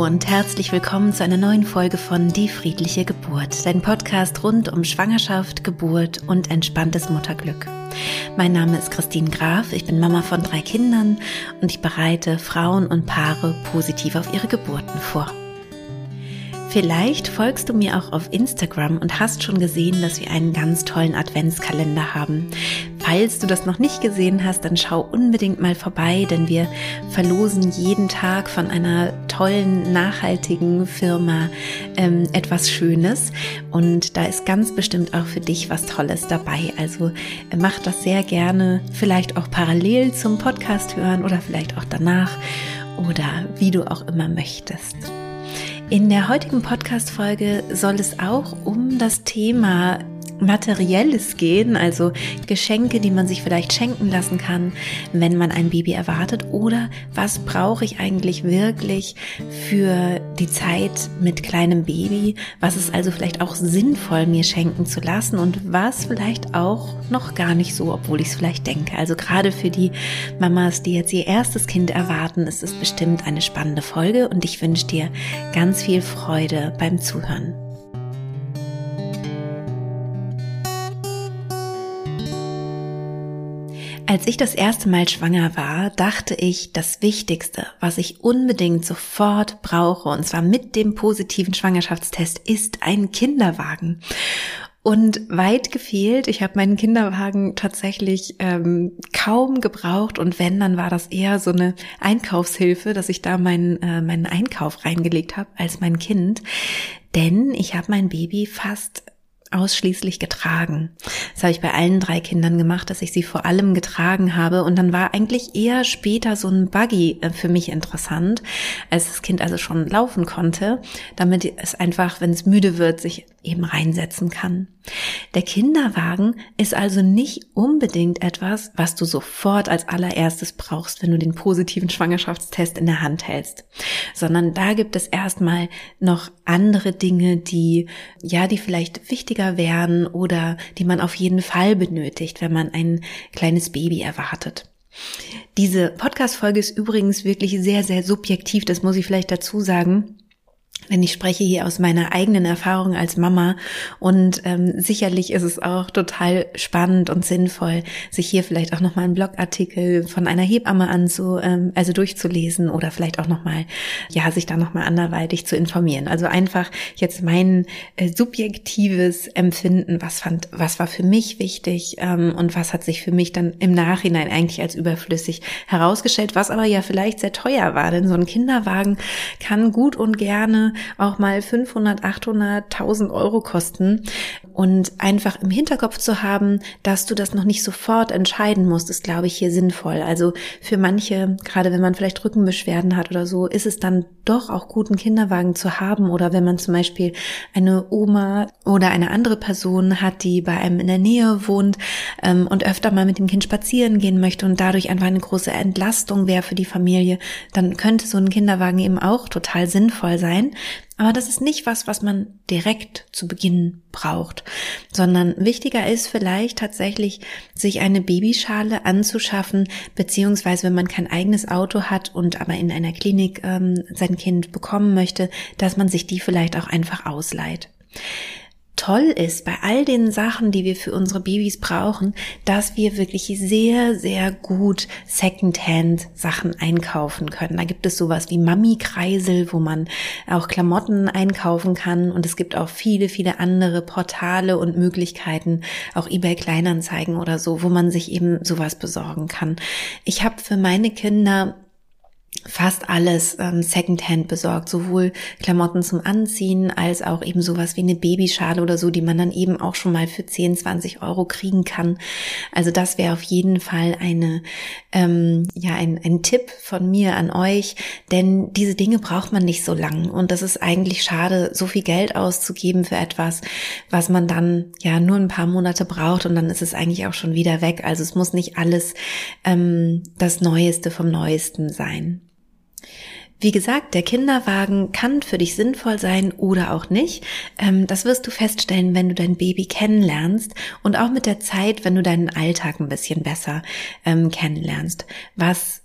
Und herzlich willkommen zu einer neuen Folge von Die friedliche Geburt, dein Podcast rund um Schwangerschaft, Geburt und entspanntes Mutterglück. Mein Name ist Christine Graf, ich bin Mama von drei Kindern und ich bereite Frauen und Paare positiv auf ihre Geburten vor. Vielleicht folgst du mir auch auf Instagram und hast schon gesehen, dass wir einen ganz tollen Adventskalender haben. Falls du das noch nicht gesehen hast, dann schau unbedingt mal vorbei, denn wir verlosen jeden Tag von einer tollen, nachhaltigen Firma ähm, etwas Schönes. Und da ist ganz bestimmt auch für dich was Tolles dabei. Also äh, mach das sehr gerne, vielleicht auch parallel zum Podcast hören oder vielleicht auch danach oder wie du auch immer möchtest. In der heutigen Podcast-Folge soll es auch um das Thema Materielles gehen, also Geschenke, die man sich vielleicht schenken lassen kann, wenn man ein Baby erwartet oder was brauche ich eigentlich wirklich für die Zeit mit kleinem Baby, was ist also vielleicht auch sinnvoll mir schenken zu lassen und was vielleicht auch noch gar nicht so, obwohl ich es vielleicht denke. Also gerade für die Mamas, die jetzt ihr erstes Kind erwarten, ist es bestimmt eine spannende Folge und ich wünsche dir ganz viel Freude beim Zuhören. Als ich das erste Mal schwanger war, dachte ich, das Wichtigste, was ich unbedingt sofort brauche, und zwar mit dem positiven Schwangerschaftstest, ist ein Kinderwagen. Und weit gefehlt, ich habe meinen Kinderwagen tatsächlich ähm, kaum gebraucht und wenn, dann war das eher so eine Einkaufshilfe, dass ich da meinen, äh, meinen Einkauf reingelegt habe als mein Kind. Denn ich habe mein Baby fast ausschließlich getragen. Das habe ich bei allen drei Kindern gemacht, dass ich sie vor allem getragen habe. Und dann war eigentlich eher später so ein Buggy äh, für mich interessant, als das Kind also schon laufen konnte, damit es einfach, wenn es müde wird, sich eben reinsetzen kann. Der Kinderwagen ist also nicht unbedingt etwas, was du sofort als allererstes brauchst, wenn du den positiven Schwangerschaftstest in der Hand hältst, sondern da gibt es erstmal noch andere Dinge, die, ja, die vielleicht wichtiger wären oder die man auf jeden Fall benötigt, wenn man ein kleines Baby erwartet. Diese Podcast-Folge ist übrigens wirklich sehr, sehr subjektiv, das muss ich vielleicht dazu sagen denn ich spreche hier aus meiner eigenen Erfahrung als Mama und ähm, sicherlich ist es auch total spannend und sinnvoll, sich hier vielleicht auch nochmal einen Blogartikel von einer Hebamme anzu, ähm, also durchzulesen oder vielleicht auch nochmal, ja, sich da nochmal anderweitig zu informieren. Also einfach jetzt mein äh, subjektives Empfinden, was fand, was war für mich wichtig ähm, und was hat sich für mich dann im Nachhinein eigentlich als überflüssig herausgestellt, was aber ja vielleicht sehr teuer war, denn so ein Kinderwagen kann gut und gerne auch mal 500, 800, 1000 Euro kosten. Und einfach im Hinterkopf zu haben, dass du das noch nicht sofort entscheiden musst, ist, glaube ich, hier sinnvoll. Also für manche, gerade wenn man vielleicht Rückenbeschwerden hat oder so, ist es dann doch auch gut, einen Kinderwagen zu haben. Oder wenn man zum Beispiel eine Oma oder eine andere Person hat, die bei einem in der Nähe wohnt ähm, und öfter mal mit dem Kind spazieren gehen möchte und dadurch einfach eine große Entlastung wäre für die Familie, dann könnte so ein Kinderwagen eben auch total sinnvoll sein. Aber das ist nicht was, was man direkt zu Beginn braucht, sondern wichtiger ist vielleicht tatsächlich, sich eine Babyschale anzuschaffen, beziehungsweise wenn man kein eigenes Auto hat und aber in einer Klinik ähm, sein Kind bekommen möchte, dass man sich die vielleicht auch einfach ausleiht toll ist bei all den Sachen, die wir für unsere Babys brauchen, dass wir wirklich sehr, sehr gut Secondhand Sachen einkaufen können. Da gibt es sowas wie Mami-Kreisel, wo man auch Klamotten einkaufen kann und es gibt auch viele, viele andere Portale und Möglichkeiten, auch eBay Kleinanzeigen oder so, wo man sich eben sowas besorgen kann. Ich habe für meine Kinder fast alles ähm, Secondhand besorgt, sowohl Klamotten zum Anziehen als auch eben sowas wie eine Babyschale oder so, die man dann eben auch schon mal für 10, 20 Euro kriegen kann. Also das wäre auf jeden Fall eine, ähm, ja, ein, ein Tipp von mir an euch, denn diese Dinge braucht man nicht so lang und das ist eigentlich schade, so viel Geld auszugeben für etwas, was man dann ja nur ein paar Monate braucht und dann ist es eigentlich auch schon wieder weg. Also es muss nicht alles ähm, das Neueste vom Neuesten sein. Wie gesagt, der Kinderwagen kann für dich sinnvoll sein oder auch nicht. Ähm, das wirst du feststellen, wenn du dein Baby kennenlernst und auch mit der Zeit, wenn du deinen Alltag ein bisschen besser ähm, kennenlernst. Was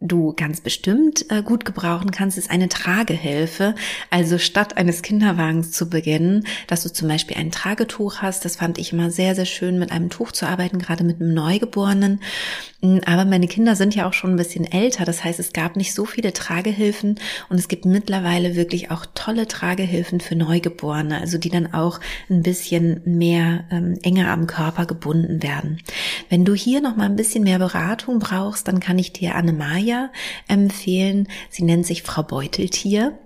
du ganz bestimmt äh, gut gebrauchen kannst, ist eine Tragehilfe. Also statt eines Kinderwagens zu beginnen, dass du zum Beispiel ein Tragetuch hast. Das fand ich immer sehr, sehr schön, mit einem Tuch zu arbeiten, gerade mit einem Neugeborenen. Mm, aber meine Kinder sind ja auch schon ein bisschen älter. Das heißt, es gab nicht so viele Tragehilfen und es gibt mittlerweile wirklich auch tolle Tragehilfen für Neugeborene, also die dann auch ein bisschen mehr ähm, enger am Körper gebunden werden. Wenn du hier noch mal ein bisschen mehr Beratung brauchst, dann kann ich dir Annemaja Maja empfehlen. Sie nennt sich Frau Beuteltier.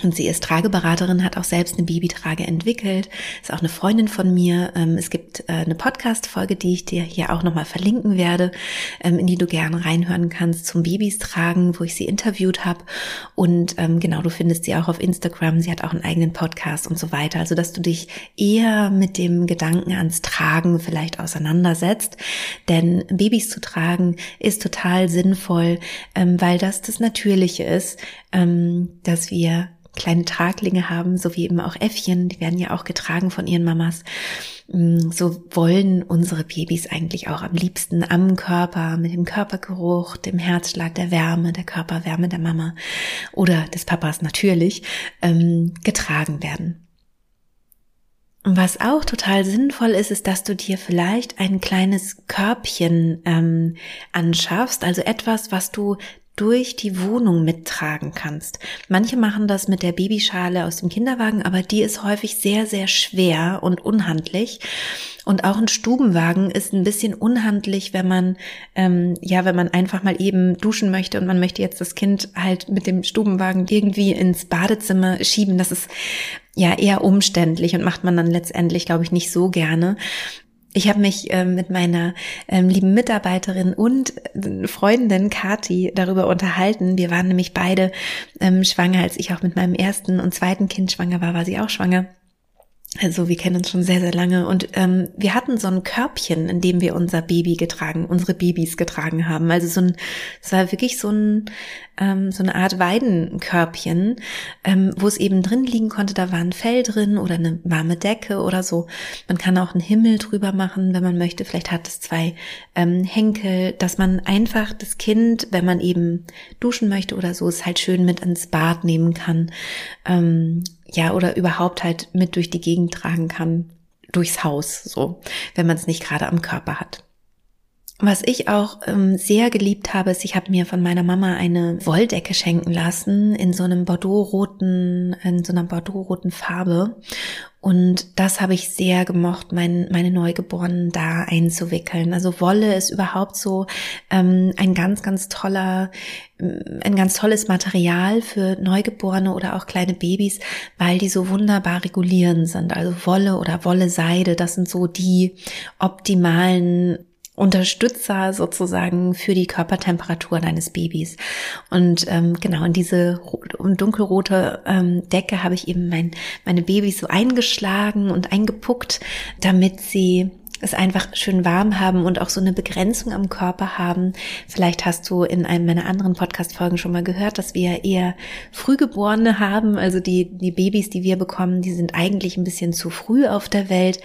Und sie ist Trageberaterin, hat auch selbst eine Babytrage entwickelt, ist auch eine Freundin von mir. Ähm, es gibt äh, eine Podcast-Folge, die ich dir hier auch nochmal verlinken werde, ähm, in die du gerne reinhören kannst zum Babys tragen, wo ich sie interviewt habe. Und ähm, genau, du findest sie auch auf Instagram. Sie hat auch einen eigenen Podcast und so weiter. Also, dass du dich eher mit dem Gedanken ans Tragen vielleicht auseinandersetzt. Denn Babys zu tragen ist total sinnvoll, weil das das Natürliche ist, dass wir kleine Traglinge haben, so wie eben auch Äffchen, die werden ja auch getragen von ihren Mamas. Mm, so wollen unsere Babys eigentlich auch am liebsten am Körper, mit dem Körpergeruch, dem Herzschlag, der Wärme, der Körperwärme der Mama oder des Papas natürlich, ähm, getragen werden. Was auch total sinnvoll ist, ist, dass du dir vielleicht ein kleines Körbchen ähm, anschaffst, also etwas, was du durch die Wohnung mittragen kannst. Manche machen das mit der Babyschale aus dem Kinderwagen, aber die ist häufig sehr, sehr schwer und unhandlich. Und auch ein Stubenwagen ist ein bisschen unhandlich, wenn man, ähm, ja, wenn man einfach mal eben duschen möchte und man möchte jetzt das Kind halt mit dem Stubenwagen irgendwie ins Badezimmer schieben. Das ist ja eher umständlich und macht man dann letztendlich, glaube ich, nicht so gerne. Ich habe mich ähm, mit meiner ähm, lieben Mitarbeiterin und äh, Freundin Kati darüber unterhalten. Wir waren nämlich beide ähm, schwanger, als ich auch mit meinem ersten und zweiten Kind schwanger war, war sie auch schwanger. Also wir kennen uns schon sehr, sehr lange und ähm, wir hatten so ein Körbchen, in dem wir unser Baby getragen, unsere Babys getragen haben. Also so ein, es war wirklich so ein, ähm, so eine Art Weidenkörbchen, ähm, wo es eben drin liegen konnte. Da war ein Fell drin oder eine warme Decke oder so. Man kann auch einen Himmel drüber machen, wenn man möchte. Vielleicht hat es zwei ähm, Henkel, dass man einfach das Kind, wenn man eben duschen möchte oder so, es halt schön mit ins Bad nehmen kann. Ähm, ja, oder überhaupt halt mit durch die Gegend tragen kann, durchs Haus, so, wenn man es nicht gerade am Körper hat. Was ich auch ähm, sehr geliebt habe, ist, ich habe mir von meiner Mama eine Wolldecke schenken lassen in so einem Bordeaux-roten, in so einer Bordeaux-roten Farbe. Und das habe ich sehr gemocht, mein, meine Neugeborenen da einzuwickeln. Also Wolle ist überhaupt so ähm, ein ganz, ganz toller, ähm, ein ganz tolles Material für Neugeborene oder auch kleine Babys, weil die so wunderbar regulierend sind. Also Wolle oder Wolle-Seide, das sind so die optimalen Unterstützer sozusagen für die Körpertemperatur deines Babys. Und ähm, genau in diese dunkelrote ähm, Decke habe ich eben mein, meine Babys so eingeschlagen und eingepuckt, damit sie es einfach schön warm haben und auch so eine Begrenzung am Körper haben. Vielleicht hast du in einem meiner anderen Podcast-Folgen schon mal gehört, dass wir eher Frühgeborene haben. Also die, die Babys, die wir bekommen, die sind eigentlich ein bisschen zu früh auf der Welt.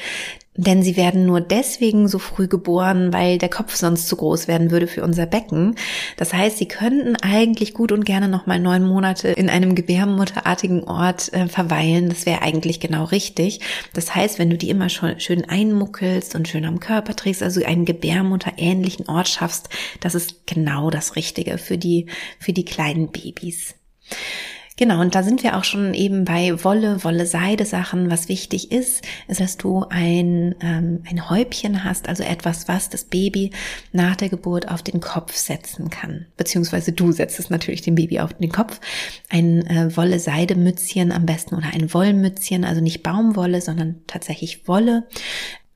Denn sie werden nur deswegen so früh geboren, weil der Kopf sonst zu groß werden würde für unser Becken. Das heißt, sie könnten eigentlich gut und gerne noch mal neun Monate in einem gebärmutterartigen Ort äh, verweilen. Das wäre eigentlich genau richtig. Das heißt, wenn du die immer schon schön einmuckelst und schön am Körper trägst, also einen gebärmutterähnlichen Ort schaffst, das ist genau das Richtige für die, für die kleinen Babys. Genau, und da sind wir auch schon eben bei Wolle, Wolle-Seide-Sachen. Was wichtig ist, ist, dass du ein, ähm, ein Häubchen hast, also etwas, was das Baby nach der Geburt auf den Kopf setzen kann. Beziehungsweise du setzt es natürlich dem Baby auf den Kopf. Ein äh, Wolle-Seide-Mützchen am besten oder ein Wollmützchen, also nicht Baumwolle, sondern tatsächlich Wolle.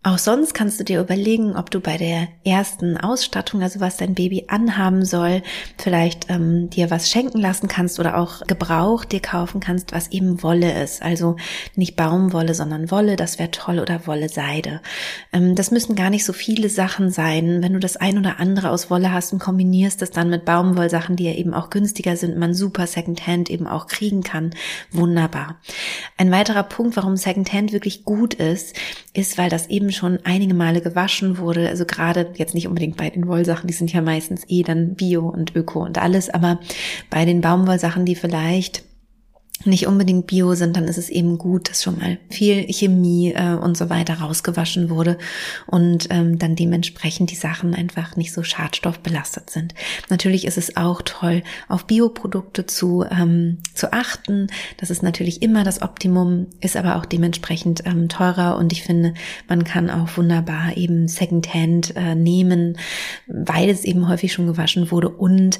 Auch sonst kannst du dir überlegen, ob du bei der ersten Ausstattung, also was dein Baby anhaben soll, vielleicht ähm, dir was schenken lassen kannst oder auch Gebrauch dir kaufen kannst, was eben Wolle ist. Also nicht Baumwolle, sondern Wolle, das wäre toll oder Wolle Seide. Ähm, das müssen gar nicht so viele Sachen sein. Wenn du das ein oder andere aus Wolle hast und kombinierst es dann mit Baumwollsachen, die ja eben auch günstiger sind, man super Secondhand eben auch kriegen kann, wunderbar. Ein weiterer Punkt, warum Secondhand wirklich gut ist, ist, weil das eben eben schon einige Male gewaschen wurde. Also gerade jetzt nicht unbedingt bei den Wollsachen, die sind ja meistens eh dann Bio und Öko und alles, aber bei den Baumwollsachen, die vielleicht nicht unbedingt bio sind, dann ist es eben gut, dass schon mal viel Chemie äh, und so weiter rausgewaschen wurde und ähm, dann dementsprechend die Sachen einfach nicht so schadstoffbelastet sind. Natürlich ist es auch toll, auf Bioprodukte zu, ähm, zu achten. Das ist natürlich immer das Optimum, ist aber auch dementsprechend ähm, teurer und ich finde, man kann auch wunderbar eben Secondhand äh, nehmen, weil es eben häufig schon gewaschen wurde und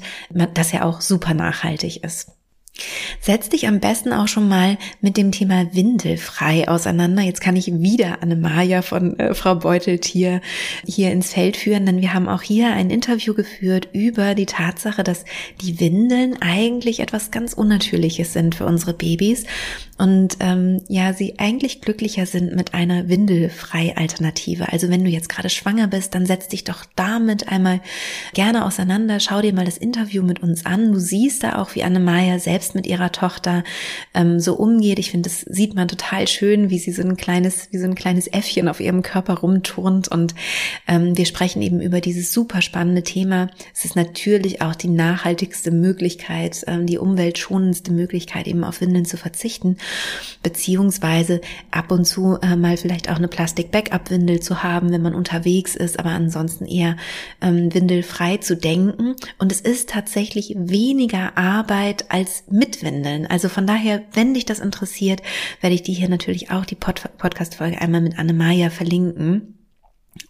das ja auch super nachhaltig ist. Setz dich am besten auch schon mal mit dem Thema Windelfrei auseinander. Jetzt kann ich wieder Annemaja von äh, Frau Beuteltier hier ins Feld führen, denn wir haben auch hier ein Interview geführt über die Tatsache, dass die Windeln eigentlich etwas ganz Unnatürliches sind für unsere Babys und ähm, ja, sie eigentlich glücklicher sind mit einer windelfrei Alternative. Also wenn du jetzt gerade schwanger bist, dann setz dich doch damit einmal gerne auseinander. Schau dir mal das Interview mit uns an. Du siehst da auch, wie Annemaja selbst mit ihrer Tochter ähm, so umgeht. Ich finde, das sieht man total schön, wie sie so ein kleines, wie so ein kleines Äffchen auf ihrem Körper rumturnt. Und ähm, wir sprechen eben über dieses super spannende Thema. Es ist natürlich auch die nachhaltigste Möglichkeit, ähm, die umweltschonendste Möglichkeit, eben auf Windeln zu verzichten beziehungsweise ab und zu äh, mal vielleicht auch eine Plastik-Backup-Windel zu haben, wenn man unterwegs ist, aber ansonsten eher ähm, windelfrei zu denken. Und es ist tatsächlich weniger Arbeit als mit Windeln. Also von daher, wenn dich das interessiert, werde ich dir hier natürlich auch die Pod Podcast-Folge einmal mit Anne verlinken.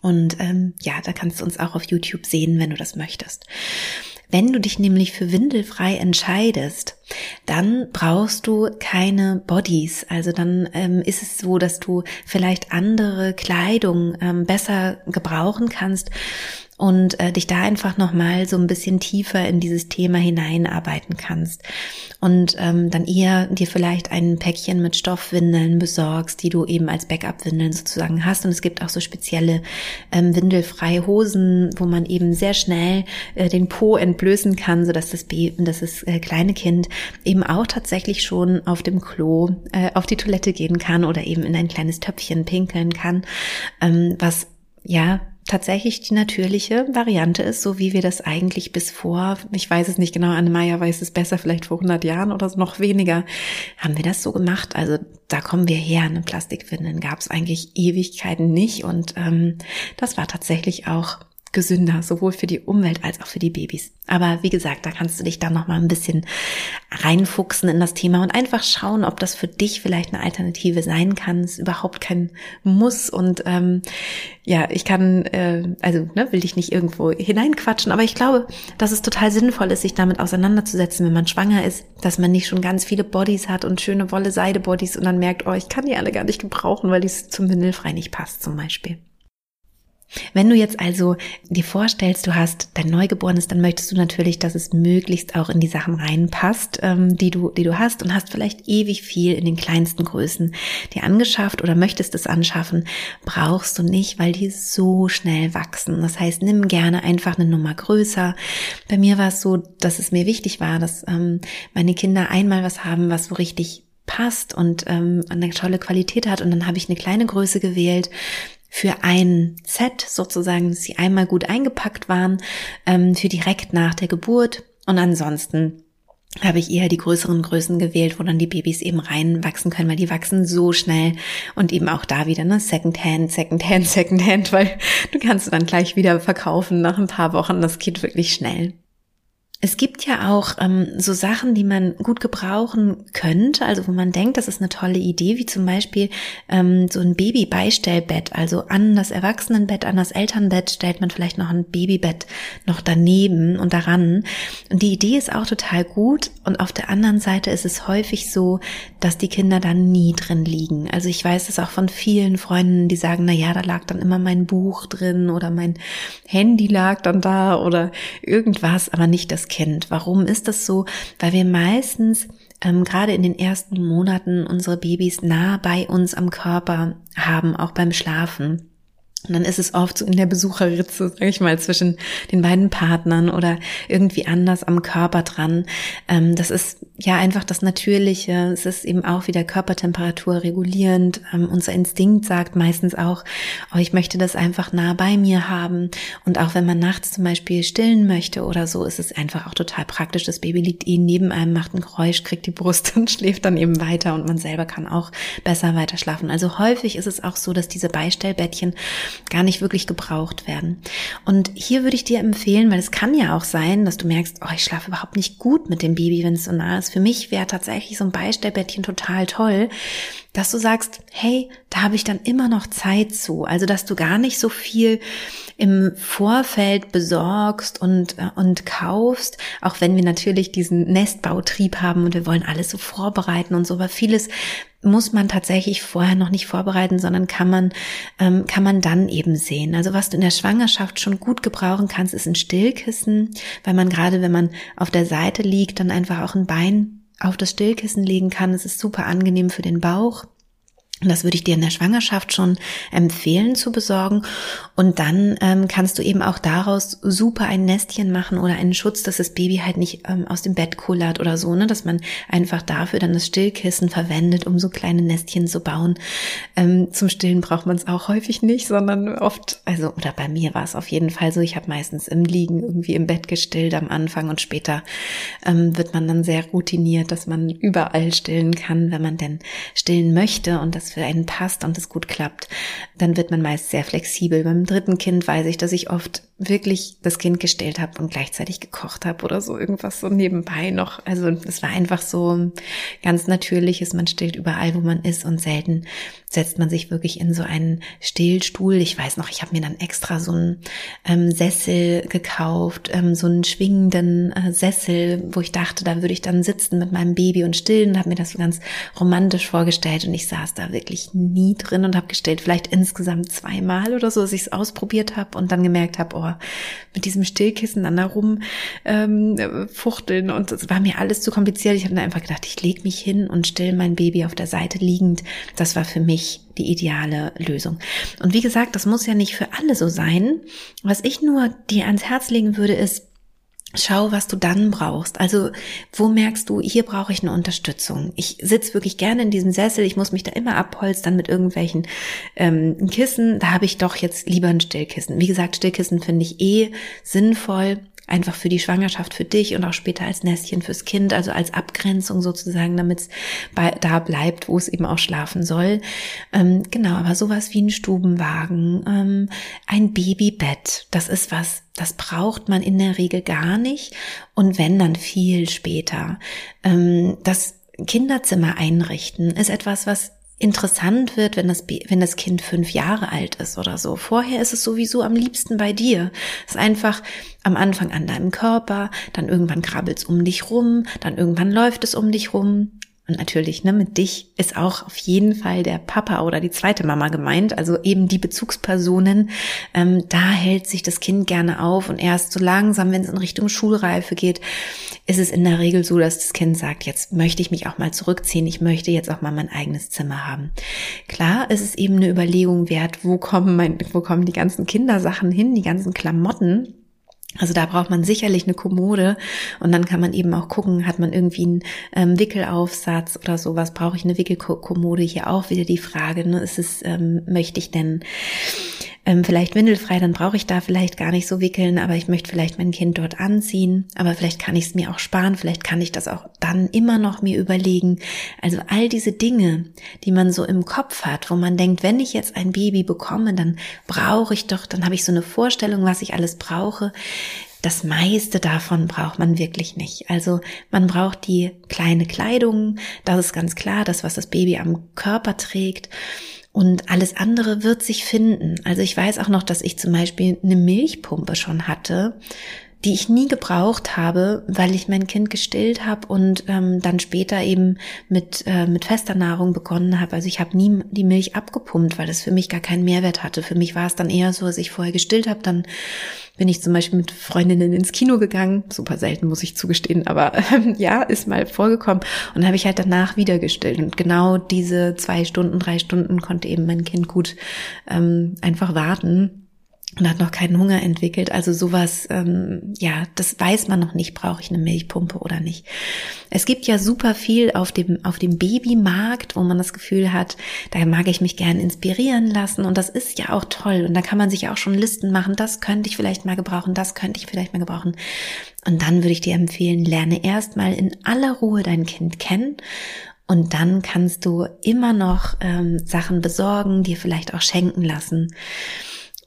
Und ähm, ja, da kannst du uns auch auf YouTube sehen, wenn du das möchtest. Wenn du dich nämlich für windelfrei entscheidest, dann brauchst du keine Bodies. Also dann ähm, ist es so, dass du vielleicht andere Kleidung ähm, besser gebrauchen kannst und äh, dich da einfach nochmal so ein bisschen tiefer in dieses Thema hineinarbeiten kannst und ähm, dann eher dir vielleicht ein Päckchen mit Stoffwindeln besorgst, die du eben als Backup-Windeln sozusagen hast. Und es gibt auch so spezielle ähm, windelfreie Hosen, wo man eben sehr schnell äh, den Po entblößen kann, sodass das, Baby, dass das äh, kleine Kind eben auch tatsächlich schon auf dem Klo äh, auf die Toilette gehen kann oder eben in ein kleines Töpfchen pinkeln kann, ähm, was ja tatsächlich die natürliche Variante ist, so wie wir das eigentlich bis vor, ich weiß es nicht genau, Anne-Maja weiß es besser, vielleicht vor 100 Jahren oder noch weniger, haben wir das so gemacht. Also da kommen wir her. Eine Plastikwindeln gab es eigentlich Ewigkeiten nicht und ähm, das war tatsächlich auch gesünder, sowohl für die Umwelt als auch für die Babys. Aber wie gesagt, da kannst du dich dann noch mal ein bisschen reinfuchsen in das Thema und einfach schauen, ob das für dich vielleicht eine Alternative sein kann. Es ist überhaupt kein Muss und ähm, ja, ich kann, äh, also ne, will dich nicht irgendwo hineinquatschen, aber ich glaube, dass es total sinnvoll ist, sich damit auseinanderzusetzen, wenn man schwanger ist, dass man nicht schon ganz viele Bodies hat und schöne Wolle Seide Bodies und dann merkt, oh, ich kann die alle gar nicht gebrauchen, weil die zum Windelfrei nicht passt zum Beispiel. Wenn du jetzt also dir vorstellst, du hast dein Neugeborenes, dann möchtest du natürlich, dass es möglichst auch in die Sachen reinpasst, ähm, die du, die du hast und hast vielleicht ewig viel in den kleinsten Größen dir angeschafft oder möchtest es anschaffen, brauchst du nicht, weil die so schnell wachsen. Das heißt, nimm gerne einfach eine Nummer größer. Bei mir war es so, dass es mir wichtig war, dass ähm, meine Kinder einmal was haben, was so richtig passt und ähm, eine tolle Qualität hat. Und dann habe ich eine kleine Größe gewählt, für ein Set sozusagen, dass sie einmal gut eingepackt waren, ähm, für direkt nach der Geburt. Und ansonsten habe ich eher die größeren Größen gewählt, wo dann die Babys eben reinwachsen können, weil die wachsen so schnell und eben auch da wieder, ne, Second Hand, Second Hand, Second Hand, weil du kannst dann gleich wieder verkaufen nach ein paar Wochen, das geht wirklich schnell. Es gibt ja auch ähm, so Sachen, die man gut gebrauchen könnte, also wo man denkt, das ist eine tolle Idee, wie zum Beispiel ähm, so ein Babybeistellbett. Also an das Erwachsenenbett, an das Elternbett stellt man vielleicht noch ein Babybett noch daneben und daran. Und die Idee ist auch total gut. Und auf der anderen Seite ist es häufig so, dass die Kinder dann nie drin liegen. Also ich weiß es auch von vielen Freunden, die sagen, na ja, da lag dann immer mein Buch drin oder mein Handy lag dann da oder irgendwas, aber nicht das Kind. Warum ist das so? Weil wir meistens ähm, gerade in den ersten Monaten unsere Babys nah bei uns am Körper haben, auch beim Schlafen. Und dann ist es oft so in der Besucherritze, sag ich mal, zwischen den beiden Partnern oder irgendwie anders am Körper dran. Ähm, das ist ja einfach das Natürliche. Es ist eben auch wieder Körpertemperatur regulierend. Ähm, unser Instinkt sagt meistens auch, oh, ich möchte das einfach nah bei mir haben. Und auch wenn man nachts zum Beispiel stillen möchte oder so, ist es einfach auch total praktisch. Das Baby liegt eh neben einem, macht ein Geräusch, kriegt die Brust und schläft dann eben weiter und man selber kann auch besser weiter schlafen. Also häufig ist es auch so, dass diese Beistellbettchen gar nicht wirklich gebraucht werden. Und hier würde ich dir empfehlen, weil es kann ja auch sein, dass du merkst, oh, ich schlafe überhaupt nicht gut mit dem Baby, wenn es so nah ist. Für mich wäre tatsächlich so ein Beistellbettchen total toll, dass du sagst, hey, da habe ich dann immer noch Zeit zu. Also, dass du gar nicht so viel im Vorfeld besorgst und, äh, und kaufst, auch wenn wir natürlich diesen Nestbautrieb haben und wir wollen alles so vorbereiten und so, aber vieles muss man tatsächlich vorher noch nicht vorbereiten, sondern kann man, ähm, kann man dann eben sehen. Also was du in der Schwangerschaft schon gut gebrauchen kannst, ist ein Stillkissen, weil man gerade, wenn man auf der Seite liegt, dann einfach auch ein Bein auf das Stillkissen legen kann. Es ist super angenehm für den Bauch. Und das würde ich dir in der Schwangerschaft schon empfehlen zu besorgen. Und dann ähm, kannst du eben auch daraus super ein Nestchen machen oder einen Schutz, dass das Baby halt nicht ähm, aus dem Bett kullert oder so, ne? Dass man einfach dafür dann das Stillkissen verwendet, um so kleine Nestchen zu bauen. Ähm, zum Stillen braucht man es auch häufig nicht, sondern oft, also, oder bei mir war es auf jeden Fall so, ich habe meistens im Liegen irgendwie im Bett gestillt am Anfang und später ähm, wird man dann sehr routiniert, dass man überall stillen kann, wenn man denn stillen möchte. Und das für einen passt und es gut klappt, dann wird man meist sehr flexibel. Beim dritten Kind weiß ich, dass ich oft wirklich das Kind gestellt habe und gleichzeitig gekocht habe oder so irgendwas so nebenbei noch. Also es war einfach so ganz natürliches. Man stillt überall, wo man ist und selten setzt man sich wirklich in so einen Stillstuhl. Ich weiß noch, ich habe mir dann extra so einen ähm, Sessel gekauft, ähm, so einen schwingenden äh, Sessel, wo ich dachte, da würde ich dann sitzen mit meinem Baby und stillen. Habe mir das so ganz romantisch vorgestellt und ich saß da wirklich nie drin und habe gestellt, vielleicht insgesamt zweimal oder so, dass ich es ausprobiert habe und dann gemerkt habe, oh, mit diesem Stillkissen dann da rum ähm, fuchteln und es war mir alles zu kompliziert. Ich habe dann einfach gedacht, ich lege mich hin und still mein Baby auf der Seite liegend. Das war für mich die ideale Lösung. Und wie gesagt, das muss ja nicht für alle so sein. Was ich nur dir ans Herz legen würde, ist, Schau, was du dann brauchst. Also, wo merkst du, hier brauche ich eine Unterstützung? Ich sitze wirklich gerne in diesem Sessel, ich muss mich da immer abholstern mit irgendwelchen ähm, Kissen. Da habe ich doch jetzt lieber ein Stillkissen. Wie gesagt, Stillkissen finde ich eh sinnvoll einfach für die Schwangerschaft für dich und auch später als Nestchen fürs Kind, also als Abgrenzung sozusagen, damit es da bleibt, wo es eben auch schlafen soll. Ähm, genau, aber sowas wie ein Stubenwagen, ähm, ein Babybett, das ist was, das braucht man in der Regel gar nicht und wenn dann viel später. Ähm, das Kinderzimmer einrichten ist etwas, was interessant wird, wenn das, wenn das Kind fünf Jahre alt ist oder so. Vorher ist es sowieso am liebsten bei dir. Es ist einfach am Anfang an deinem Körper, dann irgendwann krabbelt es um dich rum, dann irgendwann läuft es um dich rum. Und natürlich, ne, mit dich ist auch auf jeden Fall der Papa oder die zweite Mama gemeint, also eben die Bezugspersonen. Ähm, da hält sich das Kind gerne auf und erst so langsam, wenn es in Richtung Schulreife geht, ist es in der Regel so, dass das Kind sagt, jetzt möchte ich mich auch mal zurückziehen, ich möchte jetzt auch mal mein eigenes Zimmer haben. Klar, ist es eben eine Überlegung wert, wo kommen mein, wo kommen die ganzen Kindersachen hin, die ganzen Klamotten. Also da braucht man sicherlich eine Kommode und dann kann man eben auch gucken, hat man irgendwie einen ähm, Wickelaufsatz oder sowas, brauche ich eine Wickelkommode? Hier auch wieder die Frage, ne, ist es, ähm, möchte ich denn ähm, vielleicht windelfrei, dann brauche ich da vielleicht gar nicht so wickeln, aber ich möchte vielleicht mein Kind dort anziehen, aber vielleicht kann ich es mir auch sparen, vielleicht kann ich das auch dann immer noch mir überlegen. Also all diese Dinge, die man so im Kopf hat, wo man denkt, wenn ich jetzt ein Baby bekomme, dann brauche ich doch, dann habe ich so eine Vorstellung, was ich alles brauche. Das meiste davon braucht man wirklich nicht. Also man braucht die kleine Kleidung, das ist ganz klar, das, was das Baby am Körper trägt. Und alles andere wird sich finden. Also ich weiß auch noch, dass ich zum Beispiel eine Milchpumpe schon hatte. Die ich nie gebraucht habe, weil ich mein Kind gestillt habe und ähm, dann später eben mit, äh, mit fester Nahrung begonnen habe. Also ich habe nie die Milch abgepumpt, weil das für mich gar keinen Mehrwert hatte. Für mich war es dann eher so, dass ich vorher gestillt habe, dann bin ich zum Beispiel mit Freundinnen ins Kino gegangen. Super selten, muss ich zugestehen, aber ähm, ja, ist mal vorgekommen. Und habe ich halt danach wieder gestillt. Und genau diese zwei Stunden, drei Stunden konnte eben mein Kind gut ähm, einfach warten und hat noch keinen Hunger entwickelt. Also sowas, ähm, ja, das weiß man noch nicht, brauche ich eine Milchpumpe oder nicht. Es gibt ja super viel auf dem, auf dem Babymarkt, wo man das Gefühl hat, da mag ich mich gern inspirieren lassen und das ist ja auch toll. Und da kann man sich auch schon Listen machen, das könnte ich vielleicht mal gebrauchen, das könnte ich vielleicht mal gebrauchen. Und dann würde ich dir empfehlen, lerne erstmal in aller Ruhe dein Kind kennen und dann kannst du immer noch ähm, Sachen besorgen, dir vielleicht auch schenken lassen.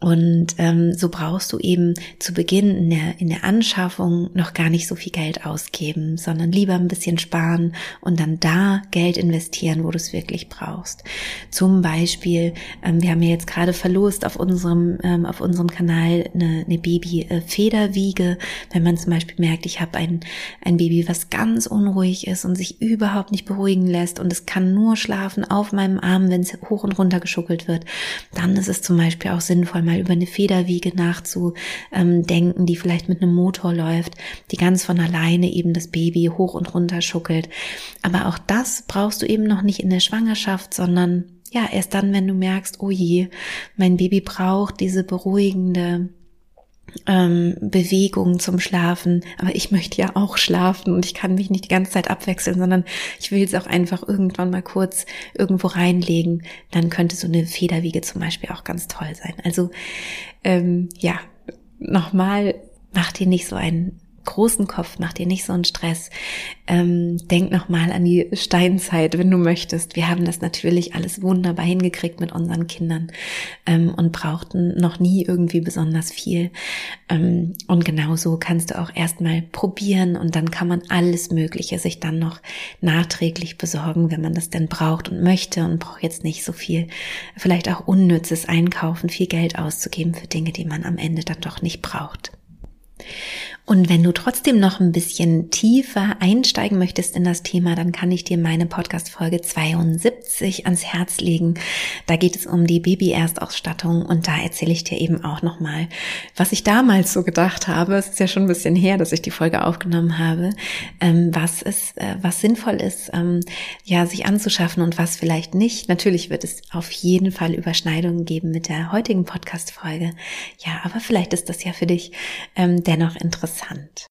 Und ähm, so brauchst du eben zu Beginn in der, in der Anschaffung noch gar nicht so viel Geld ausgeben, sondern lieber ein bisschen sparen und dann da Geld investieren, wo du es wirklich brauchst. Zum Beispiel, ähm, wir haben ja jetzt gerade verlost auf unserem, ähm, auf unserem Kanal eine, eine Baby-Federwiege. Wenn man zum Beispiel merkt, ich habe ein, ein Baby, was ganz unruhig ist und sich überhaupt nicht beruhigen lässt und es kann nur schlafen auf meinem Arm, wenn es hoch und runter geschuckelt wird, dann ist es zum Beispiel auch sinnvoll, mal über eine Federwiege nachzudenken, die vielleicht mit einem Motor läuft, die ganz von alleine eben das Baby hoch und runter schuckelt. Aber auch das brauchst du eben noch nicht in der Schwangerschaft, sondern ja, erst dann, wenn du merkst, oh je, mein Baby braucht diese beruhigende ähm, Bewegung zum Schlafen, aber ich möchte ja auch schlafen und ich kann mich nicht die ganze Zeit abwechseln, sondern ich will es auch einfach irgendwann mal kurz irgendwo reinlegen. Dann könnte so eine Federwiege zum Beispiel auch ganz toll sein. Also ähm, ja, nochmal, mach dir nicht so einen großen Kopf, mach dir nicht so einen Stress. Ähm, denk nochmal an die Steinzeit, wenn du möchtest. Wir haben das natürlich alles wunderbar hingekriegt mit unseren Kindern ähm, und brauchten noch nie irgendwie besonders viel. Ähm, und genauso kannst du auch erstmal probieren und dann kann man alles Mögliche sich dann noch nachträglich besorgen, wenn man das denn braucht und möchte und braucht jetzt nicht so viel, vielleicht auch unnützes Einkaufen, viel Geld auszugeben für Dinge, die man am Ende dann doch nicht braucht. Und wenn du trotzdem noch ein bisschen tiefer einsteigen möchtest in das Thema, dann kann ich dir meine Podcast-Folge 72 ans Herz legen. Da geht es um die Baby-Erstausstattung und da erzähle ich dir eben auch nochmal, was ich damals so gedacht habe. Es ist ja schon ein bisschen her, dass ich die Folge aufgenommen habe, ähm, was ist, äh, was sinnvoll ist, ähm, ja, sich anzuschaffen und was vielleicht nicht. Natürlich wird es auf jeden Fall Überschneidungen geben mit der heutigen Podcast-Folge. Ja, aber vielleicht ist das ja für dich ähm, dennoch interessant interessant.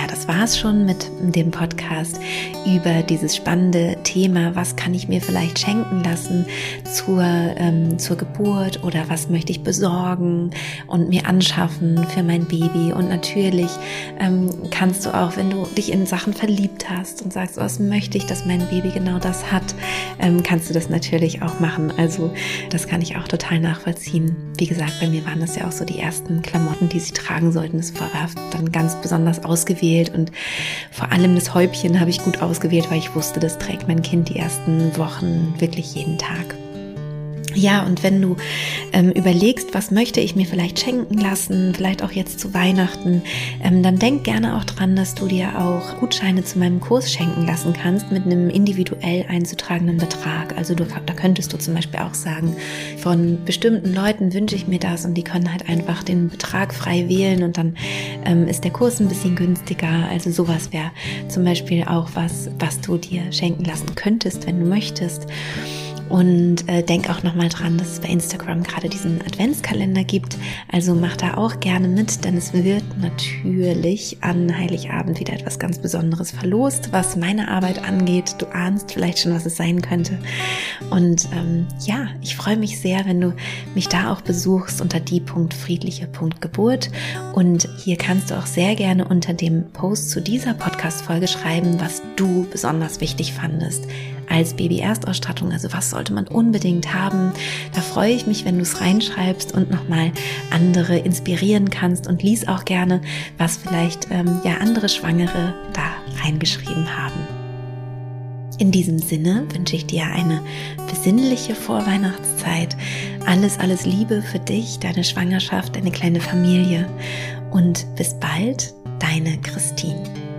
Ja, das war's schon mit dem Podcast über dieses spannende Thema. Was kann ich mir vielleicht schenken lassen zur, ähm, zur Geburt oder was möchte ich besorgen und mir anschaffen für mein Baby? Und natürlich ähm, kannst du auch, wenn du dich in Sachen verliebt hast und sagst, oh, was möchte ich, dass mein Baby genau das hat, ähm, kannst du das natürlich auch machen. Also das kann ich auch total nachvollziehen. Wie gesagt, bei mir waren das ja auch so die ersten Klamotten, die sie tragen sollten. Das war dann ganz besonders ausgewählt ausgewählt und vor allem das Häubchen habe ich gut ausgewählt, weil ich wusste, das trägt mein Kind die ersten Wochen wirklich jeden Tag. Ja, und wenn du ähm, überlegst, was möchte ich mir vielleicht schenken lassen, vielleicht auch jetzt zu Weihnachten, ähm, dann denk gerne auch dran, dass du dir auch Gutscheine zu meinem Kurs schenken lassen kannst mit einem individuell einzutragenden Betrag. Also du, da könntest du zum Beispiel auch sagen, von bestimmten Leuten wünsche ich mir das und die können halt einfach den Betrag frei wählen und dann ähm, ist der Kurs ein bisschen günstiger. Also sowas wäre zum Beispiel auch was, was du dir schenken lassen könntest, wenn du möchtest. Und äh, denk auch nochmal dran, dass es bei Instagram gerade diesen Adventskalender gibt. Also mach da auch gerne mit, denn es wird natürlich an Heiligabend wieder etwas ganz Besonderes verlost, was meine Arbeit angeht. Du ahnst vielleicht schon, was es sein könnte. Und ähm, ja, ich freue mich sehr, wenn du mich da auch besuchst unter die.friedliche.geburt. Und hier kannst du auch sehr gerne unter dem Post zu dieser Podcast-Folge schreiben, was du besonders wichtig fandest als Baby-Erstausstattung. Also was sollte man unbedingt haben? Da freue ich mich, wenn du es reinschreibst und nochmal andere inspirieren kannst und lies auch gerne, was vielleicht ähm, ja andere Schwangere da reingeschrieben haben. In diesem Sinne wünsche ich dir eine besinnliche Vorweihnachtszeit. Alles, alles Liebe für dich, deine Schwangerschaft, deine kleine Familie. Und bis bald, deine Christine.